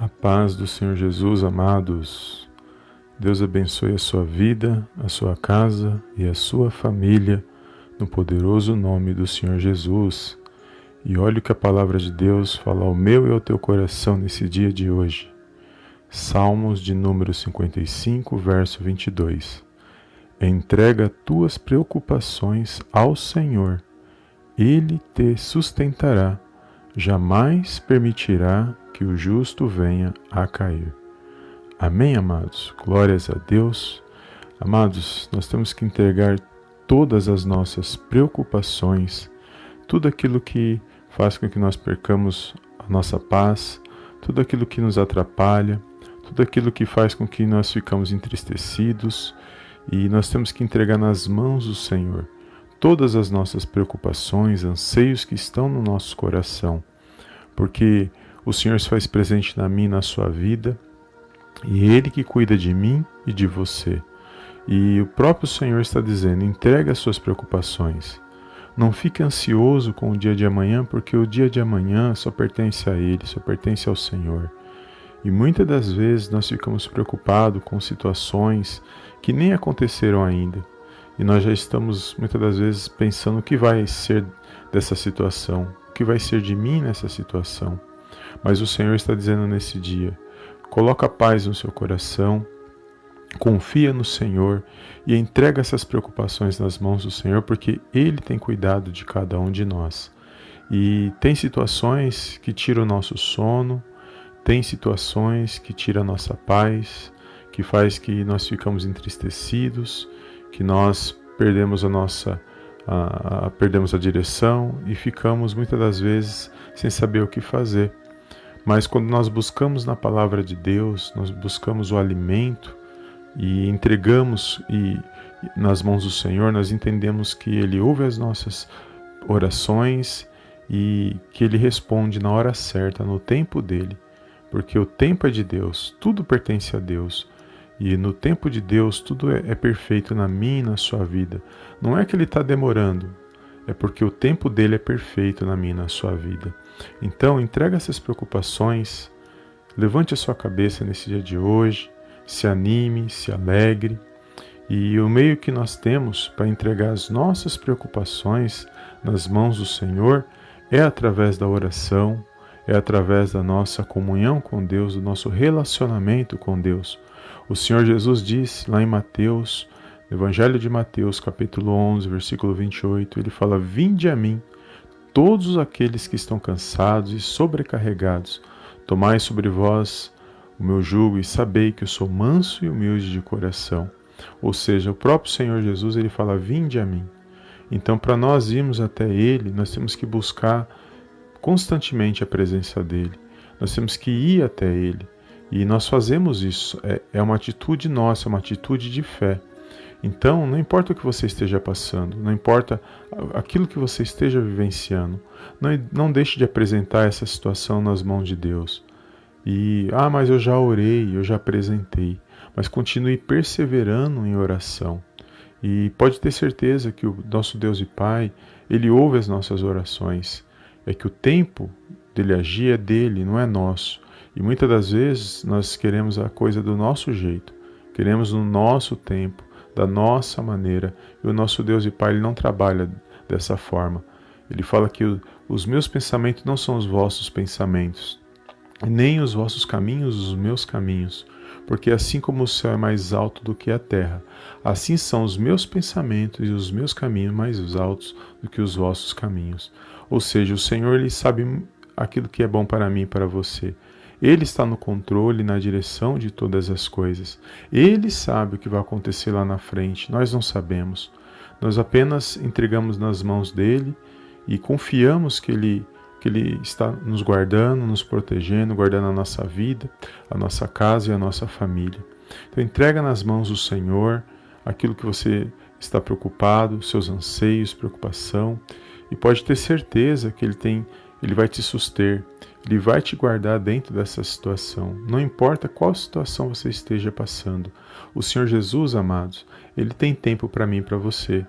A paz do Senhor Jesus, amados. Deus abençoe a sua vida, a sua casa e a sua família, no poderoso nome do Senhor Jesus. E olhe o que a palavra de Deus fala ao meu e ao teu coração nesse dia de hoje. Salmos de número 55, verso 22. Entrega tuas preocupações ao Senhor, Ele te sustentará, jamais permitirá que o justo venha a cair. Amém, amados? Glórias a Deus. Amados, nós temos que entregar todas as nossas preocupações, tudo aquilo que faz com que nós percamos a nossa paz, tudo aquilo que nos atrapalha, tudo aquilo que faz com que nós ficamos entristecidos, e nós temos que entregar nas mãos do Senhor todas as nossas preocupações, anseios que estão no nosso coração, porque o Senhor se faz presente na mim, na sua vida, e Ele que cuida de mim e de você. E o próprio Senhor está dizendo: entrega as suas preocupações. Não fique ansioso com o dia de amanhã, porque o dia de amanhã só pertence a Ele, só pertence ao Senhor. E muitas das vezes nós ficamos preocupados com situações que nem aconteceram ainda. E nós já estamos muitas das vezes pensando o que vai ser dessa situação, o que vai ser de mim nessa situação. Mas o Senhor está dizendo nesse dia: coloca paz no seu coração, confia no Senhor e entrega essas preocupações nas mãos do Senhor, porque Ele tem cuidado de cada um de nós. E tem situações que tiram o nosso sono, tem situações que tiram a nossa paz, que faz que nós ficamos entristecidos, que nós perdemos a nossa a, a, perdemos a direção e ficamos muitas das vezes sem saber o que fazer. Mas quando nós buscamos na palavra de Deus, nós buscamos o alimento e entregamos e nas mãos do Senhor, nós entendemos que ele ouve as nossas orações e que ele responde na hora certa, no tempo dele, porque o tempo é de Deus, tudo pertence a Deus. E no tempo de Deus tudo é, é perfeito na minha e na sua vida. Não é que ele está demorando, é porque o tempo dele é perfeito na minha e na sua vida. Então, entrega essas preocupações, levante a sua cabeça nesse dia de hoje, se anime, se alegre. E o meio que nós temos para entregar as nossas preocupações nas mãos do Senhor é através da oração, é através da nossa comunhão com Deus, do nosso relacionamento com Deus. O Senhor Jesus disse lá em Mateus, Evangelho de Mateus, capítulo 11, versículo 28, ele fala: Vinde a mim, todos aqueles que estão cansados e sobrecarregados, tomai sobre vós o meu jugo e sabei que eu sou manso e humilde de coração. Ou seja, o próprio Senhor Jesus ele fala: Vinde a mim. Então, para nós irmos até Ele, nós temos que buscar constantemente a presença dEle. Nós temos que ir até Ele. E nós fazemos isso. É, é uma atitude nossa, é uma atitude de fé. Então, não importa o que você esteja passando, não importa aquilo que você esteja vivenciando, não, não deixe de apresentar essa situação nas mãos de Deus. E, ah, mas eu já orei, eu já apresentei. Mas continue perseverando em oração. E pode ter certeza que o nosso Deus e Pai, Ele ouve as nossas orações. É que o tempo dele agir é dele, não é nosso. E muitas das vezes nós queremos a coisa do nosso jeito, queremos no nosso tempo da nossa maneira. E o nosso Deus e Pai ele não trabalha dessa forma. Ele fala que os meus pensamentos não são os vossos pensamentos, nem os vossos caminhos os meus caminhos. Porque assim como o céu é mais alto do que a terra, assim são os meus pensamentos e os meus caminhos mais altos do que os vossos caminhos. Ou seja, o Senhor ele sabe aquilo que é bom para mim e para você. Ele está no controle, na direção de todas as coisas. Ele sabe o que vai acontecer lá na frente, nós não sabemos. Nós apenas entregamos nas mãos dele e confiamos que ele, que ele está nos guardando, nos protegendo, guardando a nossa vida, a nossa casa e a nossa família. Então, entrega nas mãos do Senhor aquilo que você está preocupado, seus anseios, preocupação, e pode ter certeza que ele tem ele vai te suster, Ele vai te guardar dentro dessa situação. Não importa qual situação você esteja passando. O Senhor Jesus, amados, Ele tem tempo para mim e para você.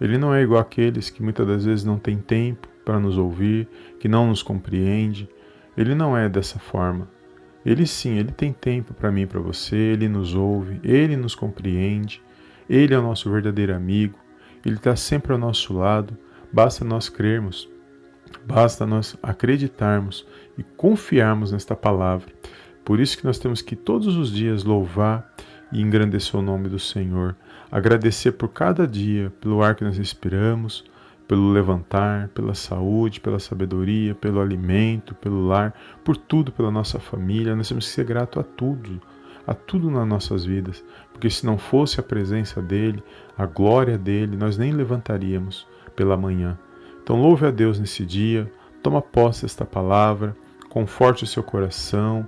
Ele não é igual àqueles que muitas das vezes não têm tempo para nos ouvir, que não nos compreende. Ele não é dessa forma. Ele sim, ele tem tempo para mim e para você, ele nos ouve, ele nos compreende, ele é o nosso verdadeiro amigo, ele está sempre ao nosso lado, basta nós crermos, basta nós acreditarmos e confiarmos nesta palavra. Por isso que nós temos que todos os dias louvar e engrandecer o nome do Senhor, agradecer por cada dia, pelo ar que nós respiramos, pelo levantar, pela saúde, pela sabedoria, pelo alimento, pelo lar, por tudo, pela nossa família. Nós temos que ser grato a tudo, a tudo nas nossas vidas, porque se não fosse a presença dele, a glória dele, nós nem levantaríamos pela manhã. Então louve a Deus nesse dia, toma posse desta palavra, conforte o seu coração,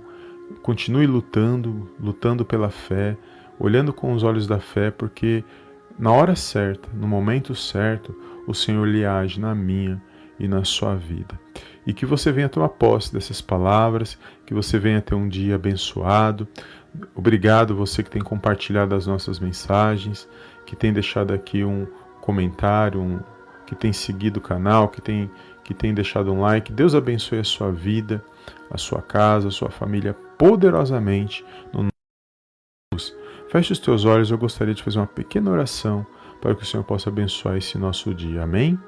continue lutando, lutando pela fé, olhando com os olhos da fé, porque na hora certa, no momento certo, o Senhor lhe age na minha e na sua vida. E que você venha tomar posse dessas palavras, que você venha ter um dia abençoado. Obrigado você que tem compartilhado as nossas mensagens, que tem deixado aqui um comentário, um, que tem seguido o canal, que tem, que tem deixado um like. Deus abençoe a sua vida, a sua casa, a sua família poderosamente no Feche os teus olhos, eu gostaria de fazer uma pequena oração para que o Senhor possa abençoar esse nosso dia. Amém?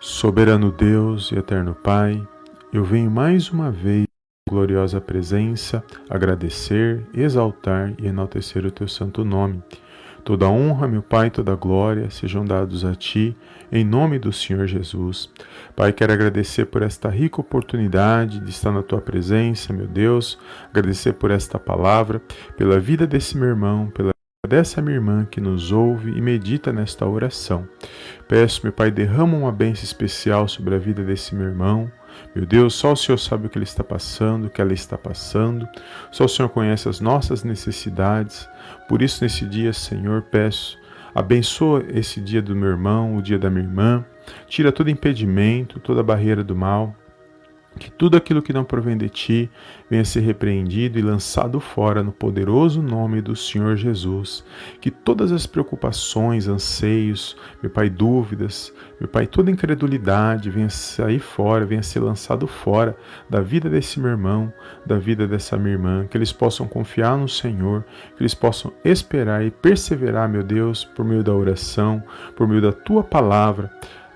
Soberano Deus e eterno Pai, eu venho mais uma vez gloriosa presença agradecer, exaltar e enaltecer o teu santo nome. Toda honra, meu Pai, toda glória sejam dados a Ti, em nome do Senhor Jesus. Pai, quero agradecer por esta rica oportunidade de estar na Tua presença, meu Deus, agradecer por esta palavra, pela vida desse meu irmão, pela dessa minha irmã que nos ouve e medita nesta oração. Peço, meu Pai, derrama uma bênção especial sobre a vida desse meu irmão, meu Deus, só o Senhor sabe o que ele está passando, o que ela está passando. Só o Senhor conhece as nossas necessidades. Por isso, nesse dia, Senhor, peço, abençoa esse dia do meu irmão, o dia da minha irmã. Tira todo impedimento, toda barreira do mal. Que tudo aquilo que não provém de ti venha ser repreendido e lançado fora no poderoso nome do Senhor Jesus. Que todas as preocupações, anseios, meu Pai, dúvidas, meu Pai, toda incredulidade venha sair fora, venha ser lançado fora da vida desse meu irmão, da vida dessa minha irmã. Que eles possam confiar no Senhor, que eles possam esperar e perseverar, meu Deus, por meio da oração, por meio da tua palavra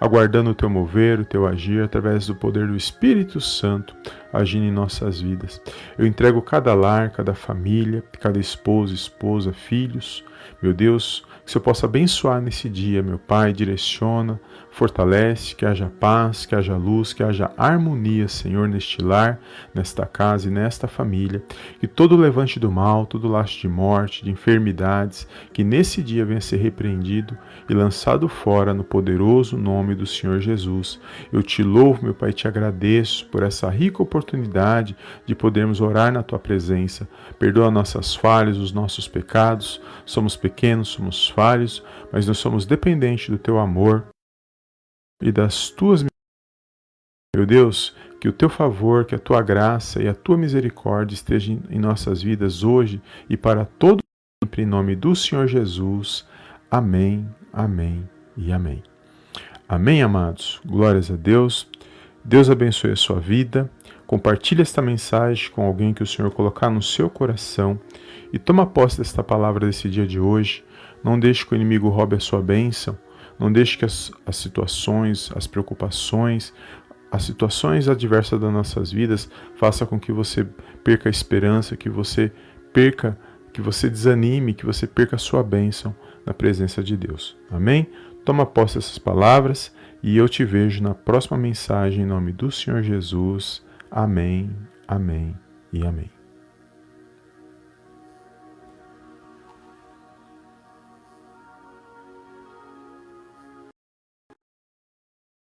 aguardando o teu mover, o teu agir através do poder do Espírito Santo agindo em nossas vidas. Eu entrego cada lar, cada família, cada esposo, esposa, filhos. Meu Deus, que você possa abençoar nesse dia, meu Pai, direciona, fortalece, que haja paz, que haja luz, que haja harmonia, Senhor, neste lar, nesta casa e nesta família. Que todo levante do mal, todo laço de morte, de enfermidades, que nesse dia venha ser repreendido e lançado fora no poderoso nome do Senhor Jesus. Eu te louvo, meu Pai, te agradeço por essa rica oportunidade de podermos orar na tua presença. Perdoa nossas falhas, os nossos pecados. Somos pequenos, somos falhos, mas nós somos dependentes do teu amor e das tuas meu Deus, que o teu favor, que a tua graça e a tua misericórdia estejam em nossas vidas hoje e para todo sempre em nome do Senhor Jesus. Amém, amém e amém. Amém, amados. Glórias a Deus. Deus abençoe a sua vida. Compartilhe esta mensagem com alguém que o Senhor colocar no seu coração e toma posse desta palavra desse dia de hoje. Não deixe que o inimigo roube a sua bênção. Não deixe que as, as situações, as preocupações, as situações adversas das nossas vidas façam com que você perca a esperança, que você perca, que você desanime, que você perca a sua bênção na presença de Deus. Amém? Toma posse dessas palavras e eu te vejo na próxima mensagem em nome do Senhor Jesus. Amém, amém e amém.